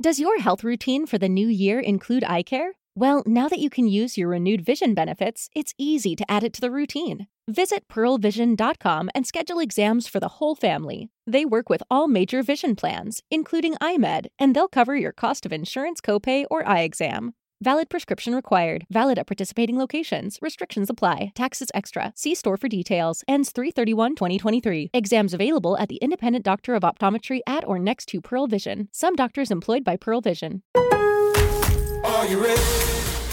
Does your health routine for the new year include eye care? Well, now that you can use your renewed vision benefits, it's easy to add it to the routine. Visit pearlvision.com and schedule exams for the whole family. They work with all major vision plans, including iMed, and they'll cover your cost of insurance copay or eye exam. Valid prescription required. Valid at participating locations. Restrictions apply. Taxes extra. See store for details. Ends 331-2023. Exams available at the independent doctor of optometry at or next to Pearl Vision. Some doctors employed by Pearl Vision.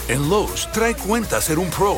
En Lowe's, trae cuenta ser un pro.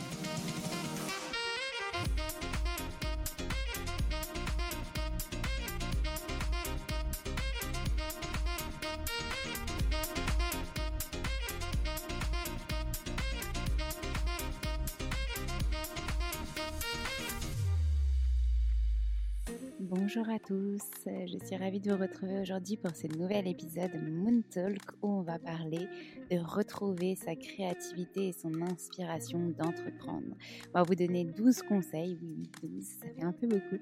Tous, je suis ravie de vous retrouver aujourd'hui pour ce nouvel épisode Moon Talk où on va parler de retrouver sa créativité et son inspiration d'entreprendre. On va vous donner 12 conseils, oui 12, ça fait un peu beaucoup,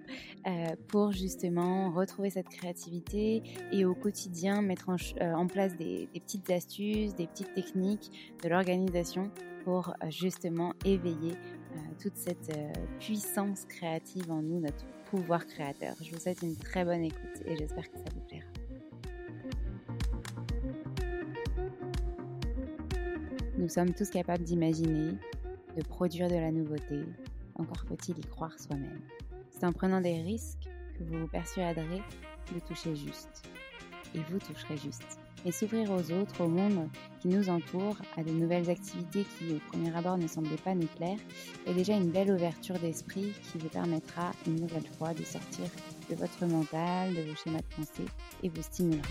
euh, pour justement retrouver cette créativité et au quotidien mettre en, euh, place des, petites astuces, des petites techniques de l'organisation euh, justement éveiller toute cette puissance créative en nous, notre pouvoir créateur. Je vous souhaite une très bonne écoute et j'espère que ça vous plaira. Nous sommes tous capables d'imaginer, de produire de la nouveauté, encore faut-il y croire soi-même. C'est en prenant des risques que vous vous persuaderez de toucher juste. Et vous toucherez juste et s'ouvrir aux autres, au monde qui nous entoure, à de nouvelles activités qui au premier abord ne semblaient pas nous plaire, est déjà une belle ouverture d'esprit qui vous permettra une nouvelle fois de sortir de votre mental, de vos schémas de pensée et vous stimulera.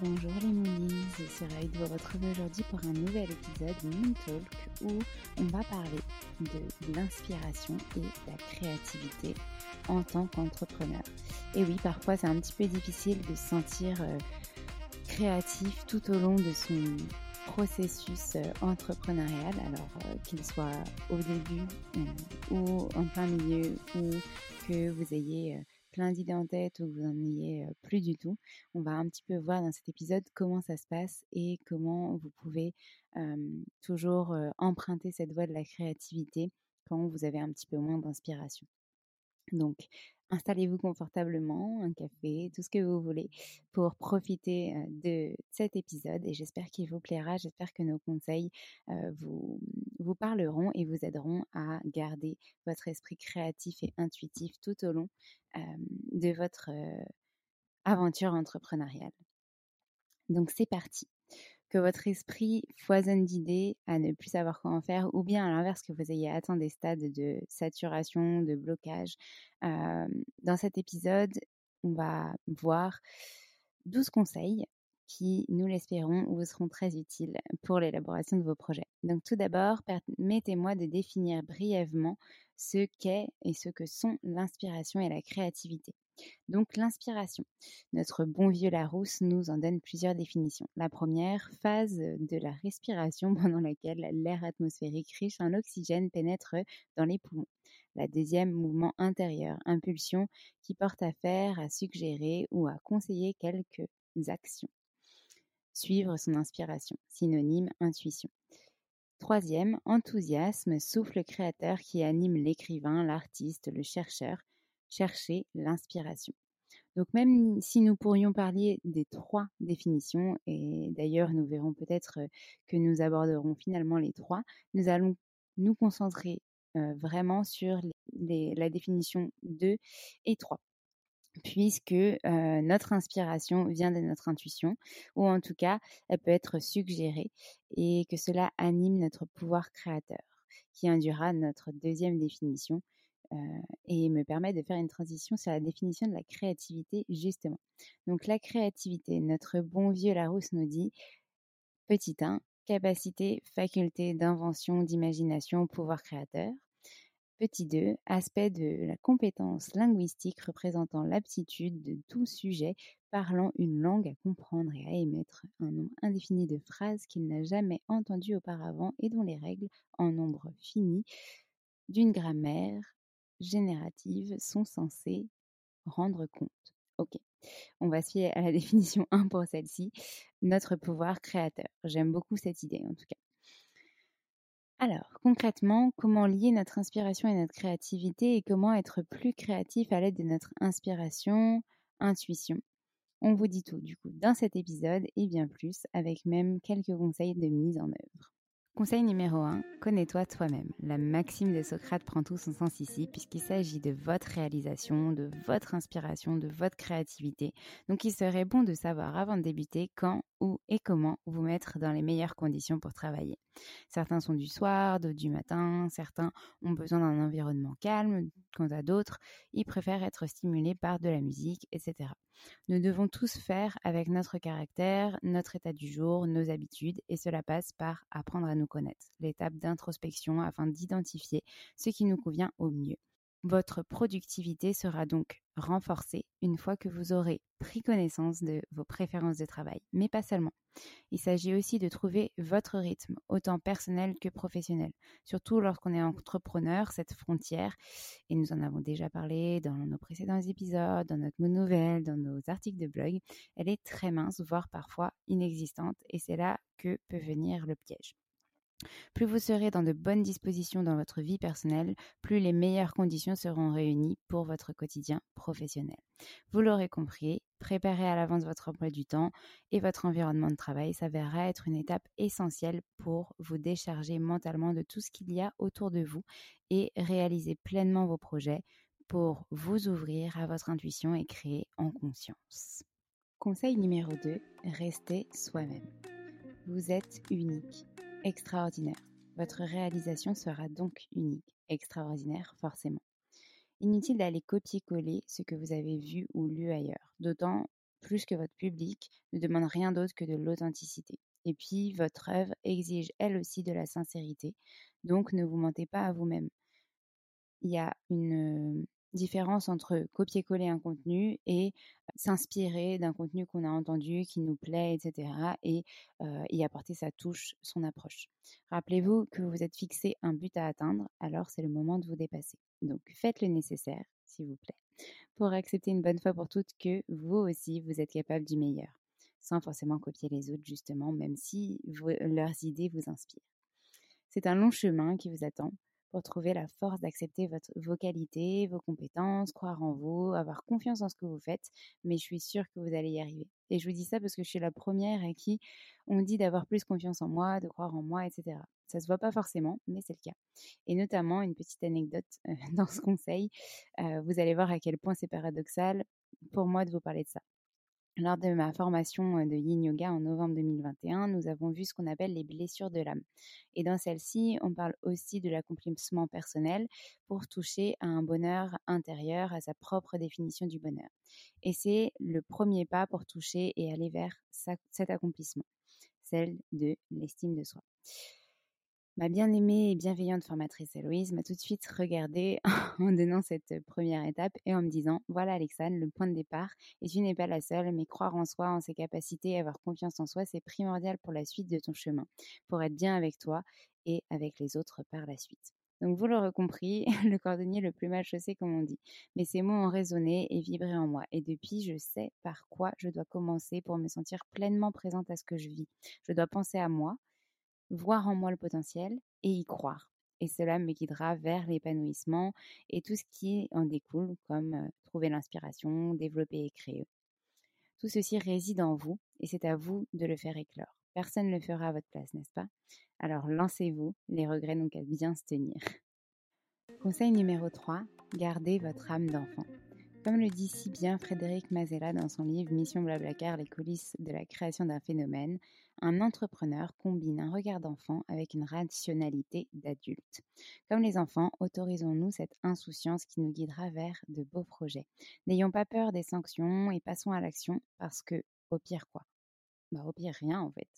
Bonjour les Moonies, je suis ravie de vous retrouver aujourd'hui pour un nouvel épisode Moon Talk où on va parler de l'inspiration et la créativité en tant qu'entrepreneur. Et oui, parfois c'est un petit peu difficile de se sentir euh, créatif tout au long de son processus euh, entrepreneurial, alors euh, qu'il soit au début ou en plein milieu ou que vous ayez plein d'idées en tête ou que vous n'en ayez plus du tout. On va un petit peu voir dans cet épisode comment ça se passe et comment vous pouvez toujours emprunter cette voie de la créativité quand vous avez un petit peu moins d'inspiration. Donc, Installez-vous confortablement, un café, tout ce que vous voulez pour profiter de cet épisode et j'espère qu'il vous plaira. J'espère que nos conseils vous, parleront et vous aideront à garder votre esprit créatif et intuitif tout au long de votre aventure entrepreneuriale. Donc c'est parti que votre esprit foisonne d'idées à ne plus savoir quoi en faire, ou bien à l'inverse que vous ayez atteint des stades de saturation, de blocage. dans cet épisode, on va voir 12 conseils qui, nous l'espérons, vous seront très utiles pour l'élaboration de vos projets. Donc tout d'abord, permettez-moi de définir brièvement ce qu'est et ce que sont l'inspiration et la créativité. Donc l'inspiration. Notre bon vieux Larousse nous en donne plusieurs définitions. La première, phase de la respiration pendant laquelle l'air atmosphérique riche en oxygène pénètre dans les poumons. La deuxième, mouvement intérieur, impulsion qui porte à faire, à suggérer ou à conseiller quelques actions. Suivre son inspiration, synonyme intuition. Troisième, enthousiasme, souffle créateur qui anime l'écrivain, l'artiste, le chercheur, chercher l'inspiration. Donc même si nous pourrions parler des trois définitions, et d'ailleurs nous verrons peut-être que nous aborderons finalement les trois, nous allons nous concentrer vraiment sur la définition 2 et 3 puisque notre inspiration vient de notre intuition, ou en tout cas, elle peut être suggérée, et que cela anime notre pouvoir créateur, qui induira notre deuxième définition, et me permet de faire une transition sur la définition de la créativité, justement. Donc la créativité, notre bon vieux Larousse nous dit, petit 1, capacité, faculté d'invention, d'imagination, pouvoir créateur. Petit 2, aspect de la compétence linguistique représentant l'aptitude de tout sujet parlant une langue à comprendre et à émettre un nombre indéfini de phrases qu'il n'a jamais entendues auparavant et dont les règles, en nombre fini, d'une grammaire génératives sont censées rendre compte. Ok, on va se fier à la définition 1 pour celle-ci, notre pouvoir créateur. J'aime beaucoup cette idée en tout cas. Alors, concrètement, comment lier notre inspiration et notre créativité et comment être plus créatif à l'aide de notre inspiration, intuition? On vous dit tout du coup dans cet épisode et bien plus avec même quelques conseils de mise en œuvre. Conseil numéro 1, connais-toi toi-même. La maxime de Socrate prend tout son sens ici puisqu'il s'agit de votre réalisation, de votre inspiration, de votre créativité. Donc il serait bon de savoir avant de débuter quand, où et comment vous mettre dans les meilleures conditions pour travailler. Certains sont du soir, d'autres du matin, certains ont besoin d'un environnement calme, quant à d'autres, ils préfèrent être stimulés par de la musique, etc. Nous devons tous faire avec notre caractère, notre état du jour, nos habitudes, et cela passe par apprendre à nous connaître, l'étape d'introspection afin d'identifier ce qui nous convient au mieux. Votre productivité sera donc renforcée une fois que vous aurez pris connaissance de vos préférences de travail, mais pas seulement. Il s'agit aussi de trouver votre rythme, autant personnel que professionnel. Surtout lorsqu'on est entrepreneur, cette frontière, et nous en avons déjà parlé dans nos précédents épisodes, dans notre nouvelle, dans nos articles de blog, elle est très mince, voire parfois inexistante, et c'est là que peut venir le piège. Plus vous serez dans de bonnes dispositions dans votre vie personnelle, plus les meilleures conditions seront réunies pour votre quotidien professionnel. Vous l'aurez compris, préparer à l'avance votre emploi du temps et votre environnement de travail s'avérera être une étape essentielle pour vous décharger mentalement de tout ce qu'il y a autour de vous et réaliser pleinement vos projets pour vous ouvrir à votre intuition et créer en conscience. Conseil numéro 2, restez soi-même. Vous êtes unique extraordinaire. Votre réalisation sera donc unique, extraordinaire forcément. Inutile d'aller copier-coller ce que vous avez vu ou lu ailleurs, d'autant plus que votre public, ne demande rien d'autre que de l'authenticité. Et puis, votre œuvre exige elle aussi de la sincérité, donc ne vous mentez pas à vous-même. Il y a une différence entre copier-coller un contenu et s'inspirer d'un contenu qu'on a entendu, qui nous plaît, etc. et y apporter sa touche, son approche. Rappelez-vous que vous êtes fixé un but à atteindre, alors c'est le moment de vous dépasser. Donc faites le nécessaire, s'il vous plaît, pour accepter une bonne fois pour toutes que vous aussi, vous êtes capable du meilleur, sans forcément copier les autres, justement, même si leurs idées vous inspirent. C'est un long chemin qui vous attend pour trouver la force d'accepter votre, vos qualités, vos compétences, croire en vous, avoir confiance en ce que vous faites. Mais je suis sûre que vous allez y arriver. Et je vous dis ça parce que je suis la première à qui on dit d'avoir plus confiance en moi, de croire en moi, etc. Ça se voit pas forcément, mais c'est le cas. Et notamment, une petite anecdote euh, dans ce conseil, euh, vous allez voir à quel point c'est paradoxal pour moi de vous parler de ça. Lors de ma formation de Yin Yoga en novembre 2021, nous avons vu ce qu'on appelle les blessures de l'âme. Et dans celle-ci, on parle aussi de l'accomplissement personnel pour toucher à un bonheur intérieur, à sa propre définition du bonheur. Et c'est le premier pas pour toucher et aller vers cet accomplissement, celle de l'estime de soi. Ma bien-aimée et bienveillante formatrice Héloïse m'a tout de suite regardée en donnant cette première étape et en me disant Voilà, Alexandre, le point de départ, et tu n'es pas la seule, mais croire en soi, en ses capacités et avoir confiance en soi, c'est primordial pour la suite de ton chemin, pour être bien avec toi et avec les autres par la suite. Donc, vous l'aurez compris, le cordonnier le plus mal chaussé, comme on dit. Mais ces mots ont résonné et vibré en moi. Et depuis, je sais par quoi je dois commencer pour me sentir pleinement présente à ce que je vis. Je dois penser à moi, voir en moi le potentiel et y croire. Et cela me guidera vers l'épanouissement et tout ce qui en découle, comme trouver l'inspiration, développer et créer. Tout ceci réside en vous et c'est à vous de le faire éclore. Personne ne le fera à votre place, n'est-ce pas? Alors lancez-vous, les regrets n'ont qu'à bien se tenir. Conseil numéro 3, gardez votre âme d'enfant. Comme le dit si bien Frédéric Mazella dans son livre Mission Blablacar, les coulisses de la création d'un phénomène, un entrepreneur combine un regard d'enfant avec une rationalité d'adulte. Comme les enfants, autorisons-nous cette insouciance qui nous guidera vers de beaux projets. N'ayons pas peur des sanctions et passons à l'action parce que, au pire quoi? Bah, au pire, rien en fait.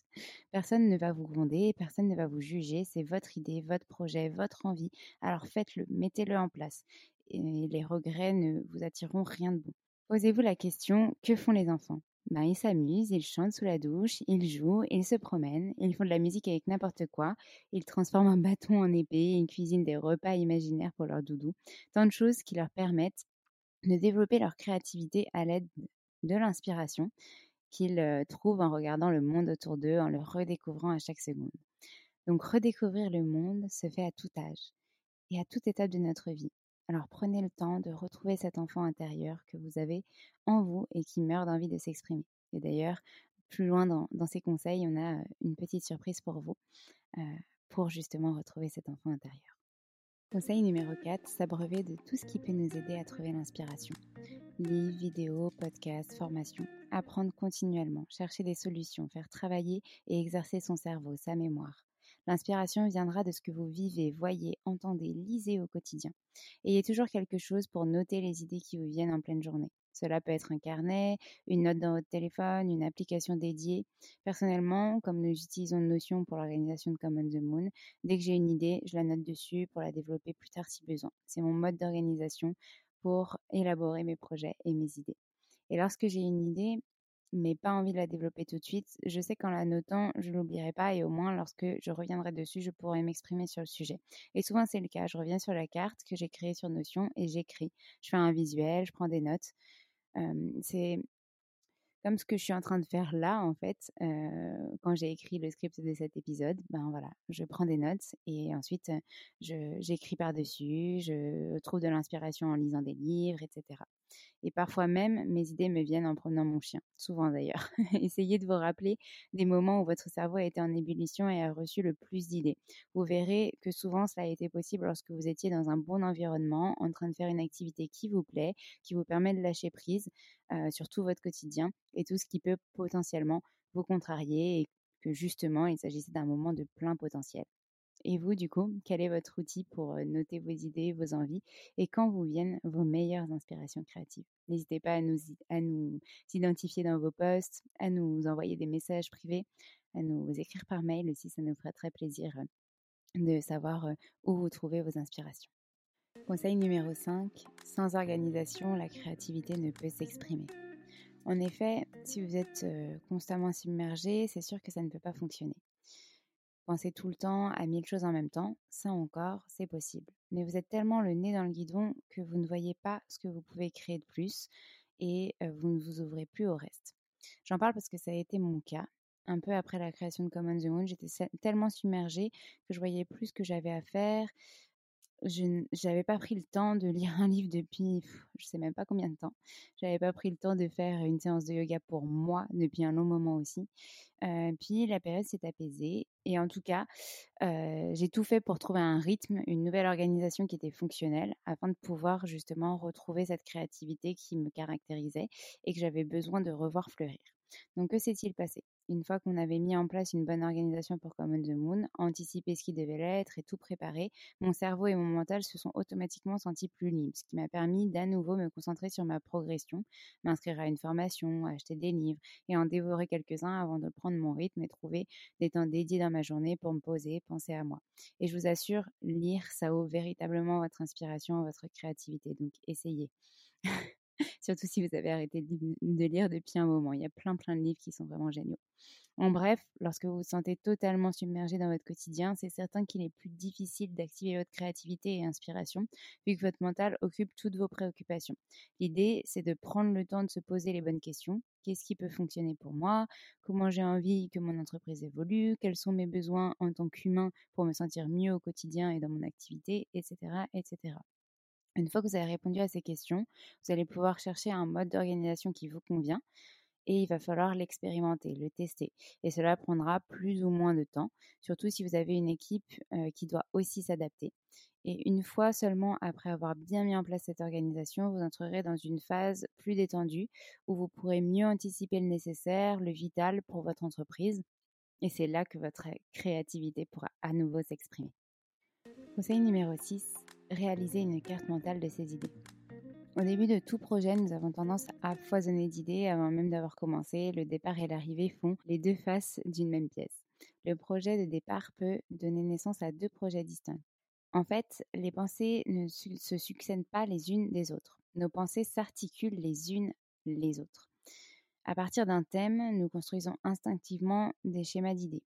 Personne ne va vous gronder, personne ne va vous juger, c'est votre idée, votre projet, votre envie. Alors faites-le, mettez-le en place et les regrets ne vous attireront rien de bon. Posez-vous la question, que font les enfants? Ben, ils s'amusent, ils chantent sous la douche, ils jouent, ils se promènent, ils font de la musique avec n'importe quoi, ils transforment un bâton en épée, ils cuisinent des repas imaginaires pour leur doudou. Tant de choses qui leur permettent de développer leur créativité à l'aide de l'inspiration qu'ils euh, trouvent en regardant le monde autour d'eux, en le redécouvrant à chaque seconde. Donc redécouvrir le monde se fait à tout âge et à toute étape de notre vie. Alors prenez le temps de retrouver cet enfant intérieur que vous avez en vous et qui meurt d'envie de s'exprimer. Et d'ailleurs, plus loin dans, ces conseils, on a une petite surprise pour vous pour justement retrouver cet enfant intérieur. Conseil numéro 4, s'abreuver de tout ce qui peut nous aider à trouver l'inspiration. Livres, vidéos, podcasts, formations. Apprendre continuellement, chercher des solutions, faire travailler et exercer son cerveau, sa mémoire. L'inspiration viendra de ce que vous vivez, voyez, entendez, lisez au quotidien. Ayez toujours quelque chose pour noter les idées qui vous viennent en pleine journée. Cela peut être un carnet, une note dans votre téléphone, une application dédiée. Personnellement, comme nous utilisons Notion pour l'organisation de Common the Moon, dès que j'ai une idée, je la note dessus pour la développer plus tard si besoin. C'est mon mode d'organisation pour élaborer mes projets et mes idées. Et lorsque j'ai une idée, mais pas envie de la développer tout de suite. Je sais qu'en la notant, je l'oublierai pas et au moins lorsque je reviendrai dessus, je pourrai m'exprimer sur le sujet. Et souvent c'est le cas. Je reviens sur la carte que j'ai créée sur Notion et j'écris. Je fais un visuel, je prends des notes. c'est comme ce que je suis en train de faire là, en fait, quand j'ai écrit le script de cet épisode, ben voilà, je prends des notes et ensuite j'écris par-dessus, je trouve de l'inspiration en lisant des livres, etc. Et parfois même, mes idées me viennent en promenant mon chien, souvent d'ailleurs. Essayez de vous rappeler des moments où votre cerveau a été en ébullition et a reçu le plus d'idées. Vous verrez que souvent cela a été possible lorsque vous étiez dans un bon environnement, en train de faire une activité qui vous plaît, qui vous permet de lâcher prise euh, sur tout votre quotidien et tout ce qui peut potentiellement vous contrarier et que justement il s'agissait d'un moment de plein potentiel. Et vous, du coup, quel est votre outil pour noter vos idées, vos envies et quand vous viennent vos meilleures inspirations créatives? N'hésitez pas à nous, à identifier dans vos posts, à nous envoyer des messages privés, à nous écrire par mail aussi, ça nous fera très plaisir de savoir où vous trouvez vos inspirations. Conseil numéro 5, sans organisation, la créativité ne peut s'exprimer. En effet, si vous êtes constamment submergé, c'est sûr que ça ne peut pas fonctionner. Pensez tout le temps à mille choses en même temps, ça encore, c'est possible. Mais vous êtes tellement le nez dans le guidon que vous ne voyez pas ce que vous pouvez créer de plus et vous ne vous ouvrez plus au reste. J'en parle parce que ça a été mon cas. Un peu après la création de Common the Moon, j'étais tellement submergée que je voyais plus ce que j'avais à faire je n'avais pas pris le temps de lire un livre depuis, je sais même pas combien de temps. J'avais pas pris le temps de faire une séance de yoga pour moi depuis un long moment aussi. Puis la période s'est apaisée et en tout cas, j'ai tout fait pour trouver un rythme, une nouvelle organisation qui était fonctionnelle afin de pouvoir justement retrouver cette créativité qui me caractérisait et que j'avais besoin de revoir fleurir. Donc que s'est-il passé? Une fois qu'on avait mis en place une bonne organisation pour Common the Moon, anticipé ce qui devait l'être et tout préparé, mon cerveau et mon mental se sont automatiquement sentis plus libres, ce qui m'a permis d'à nouveau me concentrer sur ma progression, m'inscrire à une formation, acheter des livres et en dévorer quelques-uns avant de prendre mon rythme et trouver des temps dédiés dans ma journée pour me poser, penser à moi. Et je vous assure, lire, ça ouvre véritablement votre inspiration, votre créativité, donc essayez. surtout si vous avez arrêté de lire depuis un moment. Il y a plein plein de livres qui sont vraiment géniaux. En bref, lorsque vous vous sentez totalement submergé dans votre quotidien, c'est certain qu'il est plus difficile d'activer votre créativité et inspiration, vu que votre mental occupe toutes vos préoccupations. L'idée, c'est de prendre le temps de se poser les bonnes questions. Qu'est-ce qui peut fonctionner pour moi? Comment j'ai envie que mon entreprise évolue? Quels sont mes besoins en tant qu'humain pour me sentir mieux au quotidien et dans mon activité, etc., etc. Une fois que vous avez répondu à ces questions, vous allez pouvoir chercher un mode d'organisation qui vous convient et il va falloir l'expérimenter, le tester. Et cela prendra plus ou moins de temps, surtout si vous avez une équipe qui doit aussi s'adapter. Et une fois seulement après avoir bien mis en place cette organisation, vous entrerez dans une phase plus détendue où vous pourrez mieux anticiper le nécessaire, le vital pour votre entreprise. Et c'est là que votre créativité pourra à nouveau s'exprimer. Conseil numéro 6, réaliser une carte mentale de ses idées. Au début de tout projet, nous avons tendance à foisonner d'idées avant même d'avoir commencé. Le départ et l'arrivée font les deux faces d'une même pièce. Le projet de départ peut donner naissance à deux projets distincts. En fait, les pensées ne se succèdent pas les unes des autres. Nos pensées s'articulent les unes les autres. À partir d'un thème, nous construisons instinctivement des schémas d'idées.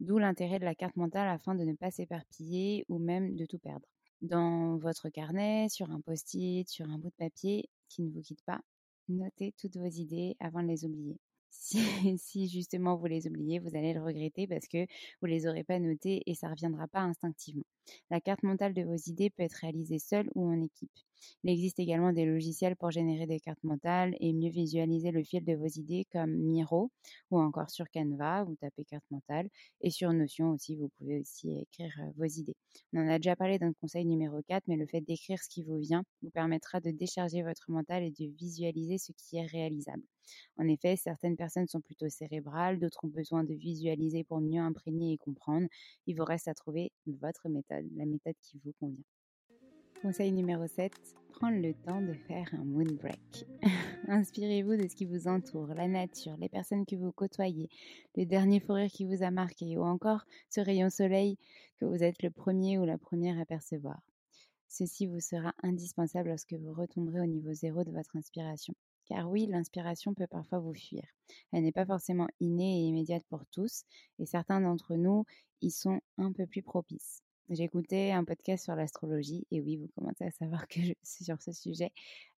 D'où l'intérêt de la carte mentale afin de ne pas s'éparpiller ou même de tout perdre dans votre carnet, sur un post-it, sur un bout de papier qui ne vous quitte pas. Notez toutes vos idées avant de les oublier. Si, justement vous les oubliez, vous allez le regretter parce que vous les aurez pas notées et ça reviendra pas instinctivement. La carte mentale de vos idées peut être réalisée seule ou en équipe. Il existe également des logiciels pour générer des cartes mentales et mieux visualiser le fil de vos idées comme Miro ou encore sur Canva, vous tapez carte mentale et sur Notion aussi, vous pouvez aussi écrire vos idées. On en a déjà parlé dans le conseil numéro 4, mais le fait d'écrire ce qui vous vient vous permettra de décharger votre mental et de visualiser ce qui est réalisable. En effet, certaines personnes sont plutôt cérébrales, d'autres ont besoin de visualiser pour mieux imprégner et comprendre. Il vous reste à trouver votre méthode, la méthode qui vous convient. Conseil numéro 7, prendre le temps de faire un moon break. Inspirez-vous de ce qui vous entoure, la nature, les personnes que vous côtoyez, le dernier fou qui vous a marqué ou encore ce rayon soleil que vous êtes le premier ou la première à percevoir. Ceci vous sera indispensable lorsque vous retomberez au niveau zéro de votre inspiration. Car oui, l'inspiration peut parfois vous fuir. Elle n'est pas forcément innée et immédiate pour tous, et certains d'entre nous y sont un peu plus propices. J'écoutais un podcast sur l'astrologie et oui, vous commencez à savoir que sur ce sujet.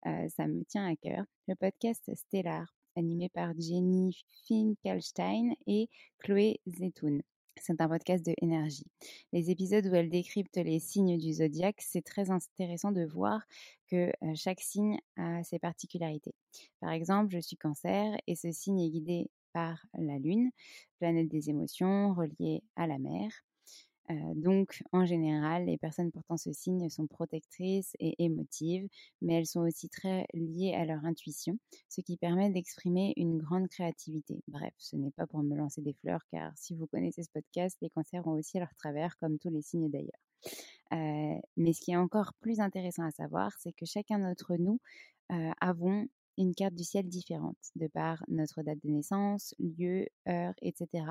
Euh, ça me tient à cœur. Le podcast Stellar, animé par Jenny Finkelstein et Chloé Zetoun. C'est un podcast de énergie. Les épisodes où elle décrypte les signes du zodiaque, c'est très intéressant de voir que euh, chaque signe a ses particularités. Par exemple, je suis cancer et ce signe est guidé par la lune, planète des émotions reliée à la mer. Donc, en général, les personnes portant ce signe sont protectrices et émotives, mais elles sont aussi très liées à leur intuition, ce qui permet d'exprimer une grande créativité. Bref, ce n'est pas pour me lancer des fleurs, car si vous connaissez ce podcast, les cancers ont aussi leur travers, comme tous les signes d'ailleurs. mais ce qui est encore plus intéressant à savoir, c'est que chacun d'entre nous avons une carte du ciel différente de par notre date de naissance, lieu, heure, etc.,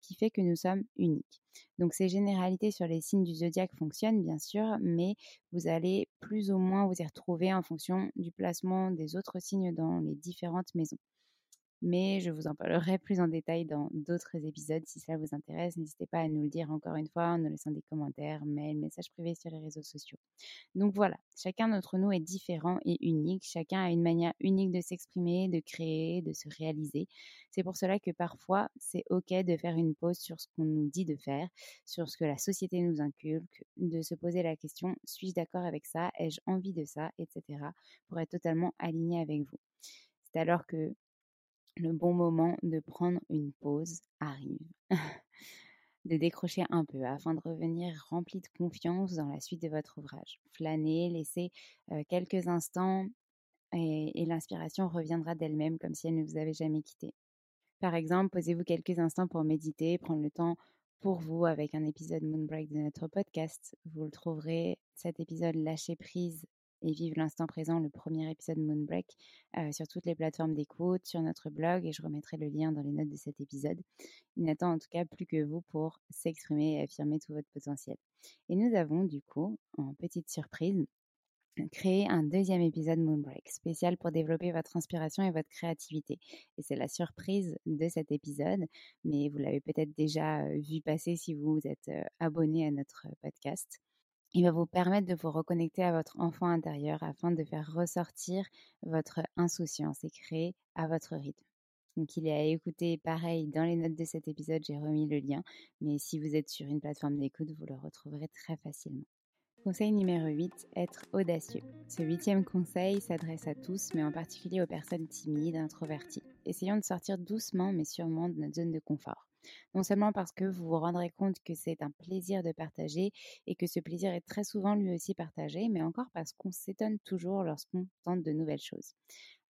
qui fait que nous sommes uniques. Donc ces généralités sur les signes du zodiaque fonctionnent bien sûr, mais vous allez plus ou moins vous y retrouver en fonction du placement des autres signes dans les différentes maisons mais je vous en parlerai plus en détail dans d'autres épisodes. Si ça vous intéresse, n'hésitez pas à nous le dire encore une fois en nous laissant des commentaires, mails, messages privés sur les réseaux sociaux. Donc voilà, chacun d'entre nous est différent et unique. Chacun a une manière unique de s'exprimer, de créer, de se réaliser. C'est pour cela que parfois, c'est OK de faire une pause sur ce qu'on nous dit de faire, sur ce que la société nous inculque, de se poser la question, suis-je d'accord avec ça? Ai-je envie de ça? Etc. pour être totalement aligné avec vous. C'est alors que le bon moment de prendre une pause arrive. de décrocher un peu afin de revenir rempli de confiance dans la suite de votre ouvrage. Flânez, laissez quelques instants et, l'inspiration reviendra d'elle-même comme si elle ne vous avait jamais quitté. Par exemple, posez-vous quelques instants pour méditer, prendre le temps pour vous avec un épisode Moonbreak de notre podcast. Vous le trouverez, cet épisode Lâcher prise et vivre l'instant présent, le premier épisode Moonbreak, euh, sur toutes les plateformes d'écoute, sur notre blog, et je remettrai le lien dans les notes de cet épisode. Il n'attend en tout cas plus que vous pour s'exprimer et affirmer tout votre potentiel. Et nous avons du coup, en petite surprise, créé un deuxième épisode Moonbreak, spécial pour développer votre inspiration et votre créativité. Et c'est la surprise de cet épisode, mais vous l'avez peut-être déjà euh, vu passer si vous êtes euh, abonné à notre podcast. Il va vous permettre de vous reconnecter à votre enfant intérieur afin de faire ressortir votre insouciance et créer à votre rythme. Donc il est à écouter pareil dans les notes de cet épisode, j'ai remis le lien, mais si vous êtes sur une plateforme d'écoute, vous le retrouverez très facilement. Conseil numéro 8, être audacieux. Ce huitième conseil s'adresse à tous, mais en particulier aux personnes timides, introverties. Essayons de sortir doucement mais sûrement de notre zone de confort. Non seulement parce que vous vous rendrez compte que c'est un plaisir de partager et que ce plaisir est très souvent lui aussi partagé, mais encore parce qu'on s'étonne toujours lorsqu'on tente de nouvelles choses.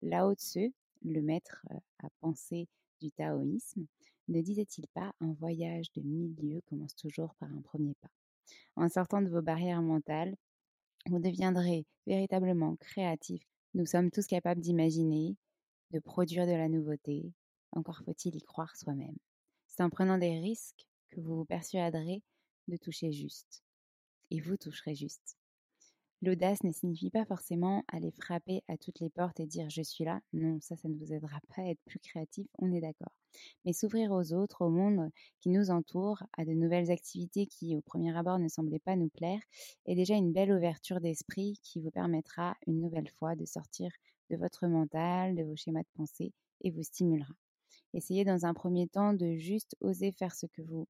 Lao Tzu, le maître euh, à penser du taoïsme, ne disait-il pas un voyage de mille lieues commence toujours par un premier pas En sortant de vos barrières mentales, vous deviendrez véritablement créatif. Nous sommes tous capables d'imaginer, de produire de la nouveauté. Encore faut-il y croire soi-même. C'est en prenant des risques que vous vous persuaderez de toucher juste. Et vous toucherez juste. L'audace ne signifie pas forcément aller frapper à toutes les portes et dire je suis là. Non, ça, ça ne vous aidera pas à être plus créatif, on est d'accord. Mais s'ouvrir aux autres, au monde qui nous entoure, à de nouvelles activités qui, au premier abord, ne semblaient pas nous plaire, est déjà une belle ouverture d'esprit qui vous permettra une nouvelle fois de sortir de votre mental, de vos schémas de pensée et vous stimulera. Essayez dans un premier temps de juste oser faire ce que vous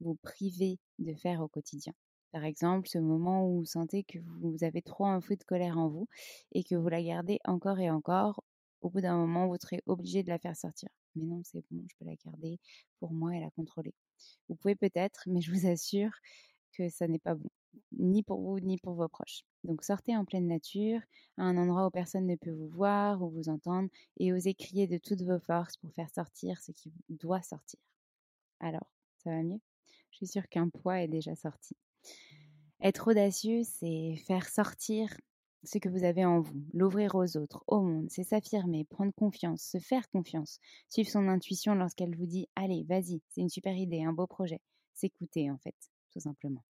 vous privez de faire au quotidien. Par exemple, ce moment où vous sentez que vous avez trop un feu de colère en vous et que vous la gardez encore et encore, au bout d'un moment, vous serez obligé de la faire sortir. Mais non, c'est bon, je peux la garder pour moi et la contrôler. Vous pouvez peut-être, mais je vous assure que ça n'est pas bon ni pour vous, ni pour vos proches. Donc sortez en pleine nature, à un endroit où personne ne peut vous voir ou vous entendre, et osez crier de toutes vos forces pour faire sortir ce qui doit sortir. Alors, ça va mieux? Je suis sûre qu'un poids est déjà sorti. Être audacieux, c'est faire sortir ce que vous avez en vous, l'ouvrir aux autres, au monde, c'est s'affirmer, prendre confiance, se faire confiance, suivre son intuition lorsqu'elle vous dit Allez, vas-y, c'est une super idée, un beau projet. S'écouter, en fait, tout simplement.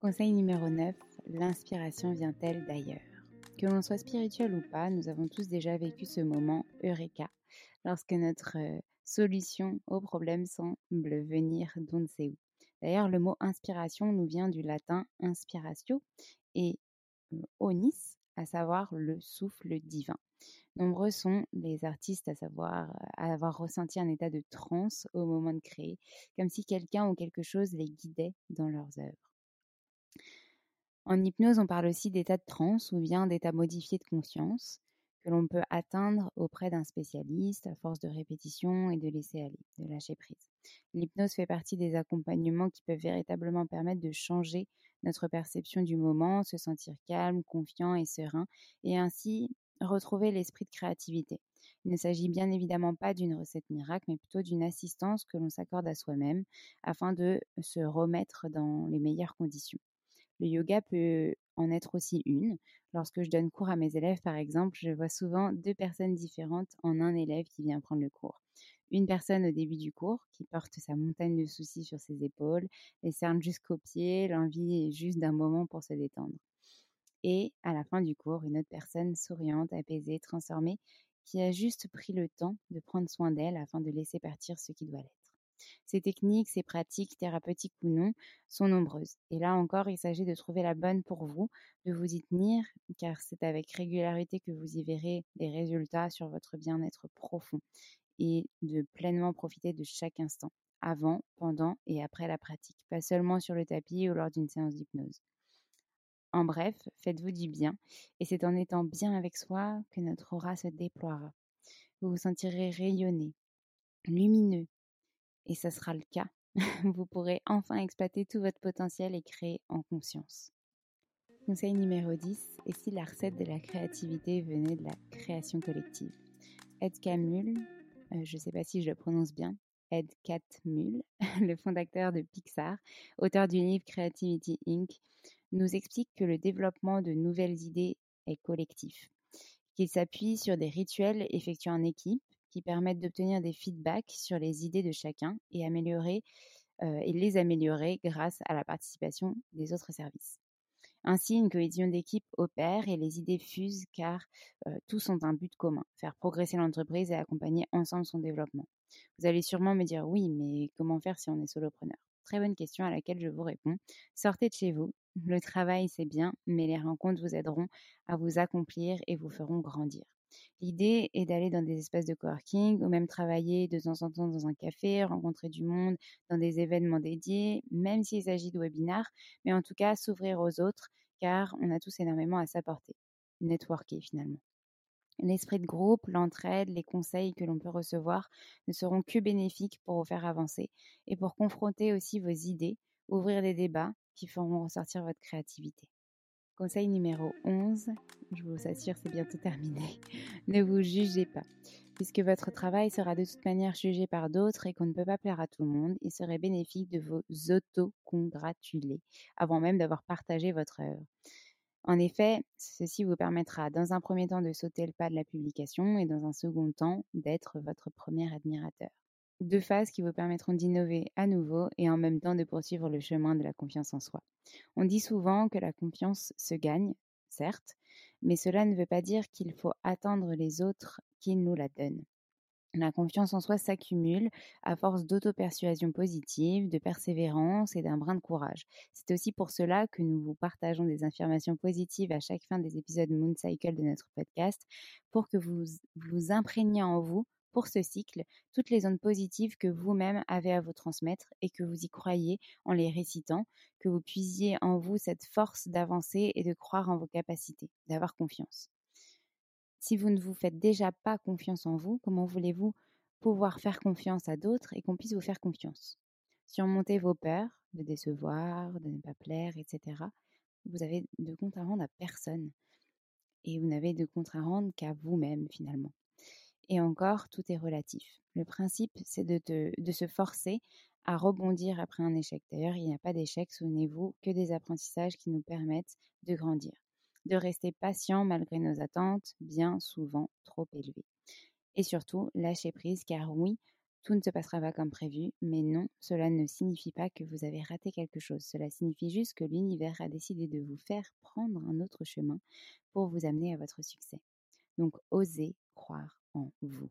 Conseil numéro 9, l'inspiration vient-elle d'ailleurs? Que l'on soit spirituel ou pas, nous avons tous déjà vécu ce moment Eureka, lorsque notre solution au problème semble venir d'on ne sait où. D'ailleurs, le mot inspiration nous vient du latin inspiratio et onis, à savoir le souffle divin. Nombreux sont les artistes à savoir avoir ressenti un état de transe au moment de créer, comme si quelqu'un ou quelque chose les guidait dans leurs œuvres. En hypnose, on parle aussi d'état de transe ou bien d'état modifié de conscience, que l'on peut atteindre auprès d'un spécialiste à force de répétition et de laisser aller, de lâcher prise. L'hypnose fait partie des accompagnements qui peuvent véritablement permettre de changer notre perception du moment, se sentir calme, confiant et serein, et ainsi retrouver l'esprit de créativité. Il ne s'agit bien évidemment pas d'une recette miracle, mais plutôt d'une assistance que l'on s'accorde à soi-même afin de se remettre dans les meilleures conditions. Le yoga peut en être aussi une. Lorsque je donne cours à mes élèves, par exemple, je vois souvent deux personnes différentes en un élève qui vient prendre le cours. Une personne au début du cours qui porte sa montagne de soucis sur ses épaules, les cernes jusqu'aux pieds, l'envie juste d'un moment pour se détendre. Et à la fin du cours, une autre personne souriante, apaisée, transformée, qui a juste pris le temps de prendre soin d'elle afin de laisser partir ce qui doit l'être. Ces techniques, ces pratiques, thérapeutiques ou non, sont nombreuses. Et là encore, il s'agit de trouver la bonne pour vous, de vous y tenir, car c'est avec régularité que vous y verrez des résultats sur votre bien-être profond et de pleinement profiter de chaque instant, avant, pendant et après la pratique, pas seulement sur le tapis ou lors d'une séance d'hypnose. En bref, faites-vous du bien, et c'est en étant bien avec soi que notre aura se déploiera. Vous vous sentirez rayonné, lumineux, et ce sera le cas. vous pourrez enfin exploiter tout votre potentiel et créer en conscience. Conseil numéro 10, et si la recette de la créativité venait de la création collective? Ed Camul, euh, je ne sais pas si je le prononce bien, Ed Catmull, le fondateur de Pixar, auteur du livre Creativity Inc., nous explique que le développement de nouvelles idées est collectif, qu'il s'appuie sur des rituels effectués en équipe qui permettent d'obtenir des feedbacks sur les idées de chacun et, améliorer, et les améliorer grâce à la participation des autres services. Ainsi, une cohésion d'équipe opère et les idées fusent car tous ont un but commun, faire progresser l'entreprise et accompagner ensemble son développement. Vous allez sûrement me dire oui, mais comment faire si on est solopreneur? Très bonne question à laquelle je vous réponds. Sortez de chez vous. Le travail, c'est bien, mais les rencontres vous aideront à vous accomplir et vous feront grandir. L'idée est d'aller dans des espaces de coworking ou même travailler de temps en temps dans un café, rencontrer du monde dans des événements dédiés, même s'il s'agit de webinars, mais en tout cas s'ouvrir aux autres car on a tous énormément à s'apporter. Networker finalement. L'esprit de groupe, l'entraide, les conseils que l'on peut recevoir ne seront que bénéfiques pour vous faire avancer et pour confronter aussi vos idées, ouvrir des débats qui feront ressortir votre créativité. Conseil numéro 11, je vous assure c'est bientôt terminé, ne vous jugez pas. Puisque votre travail sera de toute manière jugé par d'autres et qu'on ne peut pas plaire à tout le monde, il serait bénéfique de vous auto-congratuler avant même d'avoir partagé votre œuvre. En effet, ceci vous permettra dans un premier temps de sauter le pas de la publication et dans un second temps d'être votre premier admirateur. Deux phases qui vous permettront d'innover à nouveau et en même temps de poursuivre le chemin de la confiance en soi. On dit souvent que la confiance se gagne, certes, mais cela ne veut pas dire qu'il faut attendre les autres qu'ils nous la donnent. La confiance en soi s'accumule à force d'auto-persuasion positive, de persévérance et d'un brin de courage. C'est aussi pour cela que nous vous partageons des affirmations positives à chaque fin des épisodes Moon Cycle de notre podcast pour que vous vous imprégniez en vous pour ce cycle toutes les ondes positives que vous-même avez à vous transmettre et que vous y croyez en les récitant, que vous puisiez en vous cette force d'avancer et de croire en vos capacités, d'avoir confiance. Si vous ne vous faites déjà pas confiance en vous, comment voulez-vous pouvoir faire confiance à d'autres et qu'on puisse vous faire confiance? Surmonter vos peurs de décevoir, de ne pas plaire, etc. Vous avez de compte à rendre à personne. Et vous n'avez de compte à rendre qu'à vous-même finalement. Et encore, tout est relatif. Le principe, c'est de, se forcer à rebondir après un échec. D'ailleurs, il n'y a pas d'échec, souvenez-vous, que des apprentissages qui nous permettent de grandir. De rester patient malgré nos attentes, bien souvent trop élevées. Et surtout, lâcher prise, car oui, tout ne se passera pas comme prévu, mais non, cela ne signifie pas que vous avez raté quelque chose. Cela signifie juste que l'univers a décidé de vous faire prendre un autre chemin pour vous amener à votre succès. Donc, osez croire vous.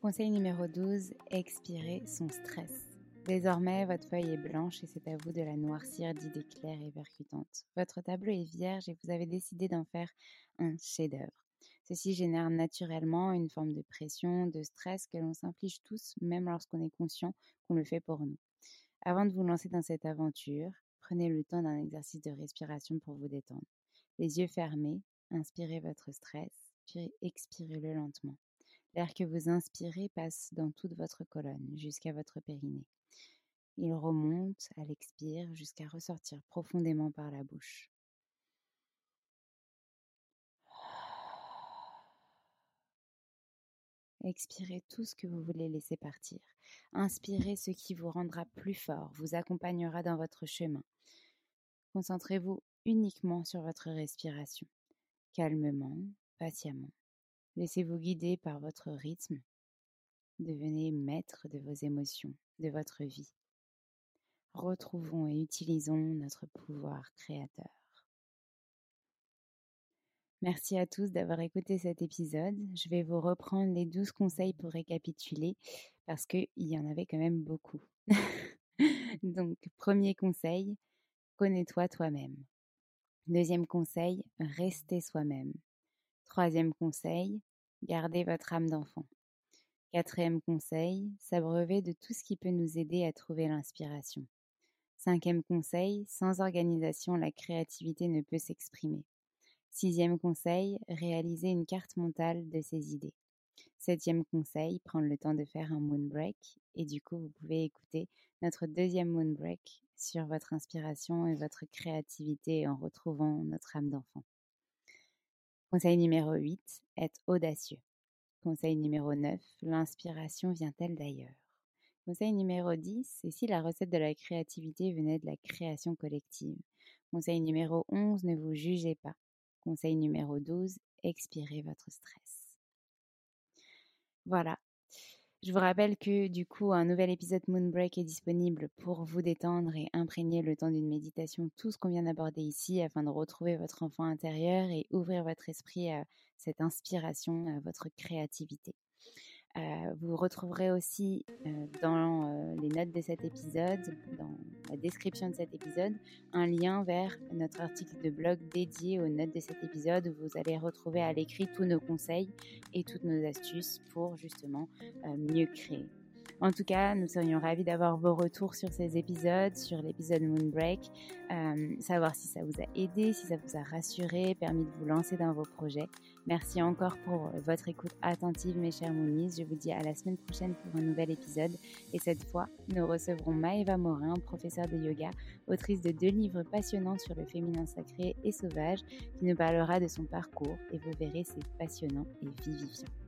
Conseil numéro 12, expirez son stress. Désormais, votre feuille est blanche et c'est à vous de la noircir d'idées claires et percutantes. Votre tableau est vierge et vous avez décidé d'en faire un chef-d'œuvre. Ceci génère naturellement une forme de pression, de stress que l'on s'inflige tous, même lorsqu'on est conscient qu'on le fait pour nous. Avant de vous lancer dans cette aventure, prenez le temps d'un exercice de respiration pour vous détendre. Les yeux fermés, inspirez votre stress expirez-le lentement. L'air que vous inspirez passe dans toute votre colonne jusqu'à votre périnée. Il remonte à l'expire jusqu'à ressortir profondément par la bouche. Expirez tout ce que vous voulez laisser partir. Inspirez ce qui vous rendra plus fort, vous accompagnera dans votre chemin. Concentrez-vous uniquement sur votre respiration, calmement, patiemment. Laissez-vous guider par votre rythme. Devenez maître de vos émotions, de votre vie. Retrouvons et utilisons notre pouvoir créateur. Merci à tous d'avoir écouté cet épisode. Je vais vous reprendre les 12 conseils pour récapituler parce qu'il y en avait quand même beaucoup. Donc, premier conseil, connais-toi toi-même. Deuxième conseil, restez soi-même. Troisième conseil, gardez votre âme d'enfant. Quatrième conseil, s'abreuver de tout ce qui peut nous aider à trouver l'inspiration. Cinquième conseil, sans organisation, la créativité ne peut s'exprimer. Sixième conseil, réaliser une carte mentale de ses idées. Septième conseil, prendre le temps de faire un moon break. Et du coup, vous pouvez écouter notre deuxième moon break sur votre inspiration et votre créativité en retrouvant notre âme d'enfant. Conseil numéro 8, être audacieux. Conseil numéro 9, l'inspiration vient-elle d'ailleurs? Conseil numéro 10, et si la recette de la créativité venait de la création collective Conseil numéro 11, ne vous jugez pas. Conseil numéro 12, expirez votre stress. Voilà. Je vous rappelle que du coup, un nouvel épisode Moonbreak est disponible pour vous détendre et imprégner le temps d'une méditation tout ce qu'on vient d'aborder ici afin de retrouver votre enfant intérieur et ouvrir votre esprit à cette inspiration, à votre créativité. Euh, vous retrouverez aussi euh, dans euh, les notes de cet épisode, dans la description de cet épisode, un lien vers notre article de blog dédié aux notes de cet épisode où vous allez retrouver à l'écrit tous nos conseils et toutes nos astuces pour justement mieux créer. En tout cas, nous serions ravis d'avoir vos retours sur ces épisodes, sur l'épisode Moonbreak, euh, savoir si ça vous a aidé, si ça vous a rassuré, permis de vous lancer dans vos projets. Merci encore pour votre écoute attentive, mes chers Moonies. Je vous dis à la semaine prochaine pour un nouvel épisode. Et cette fois, nous recevrons Maëva Morin, professeure de yoga, autrice de deux livres passionnants sur le féminin sacré et sauvage, qui nous parlera de son parcours. Et vous verrez, c'est passionnant et vivifiant.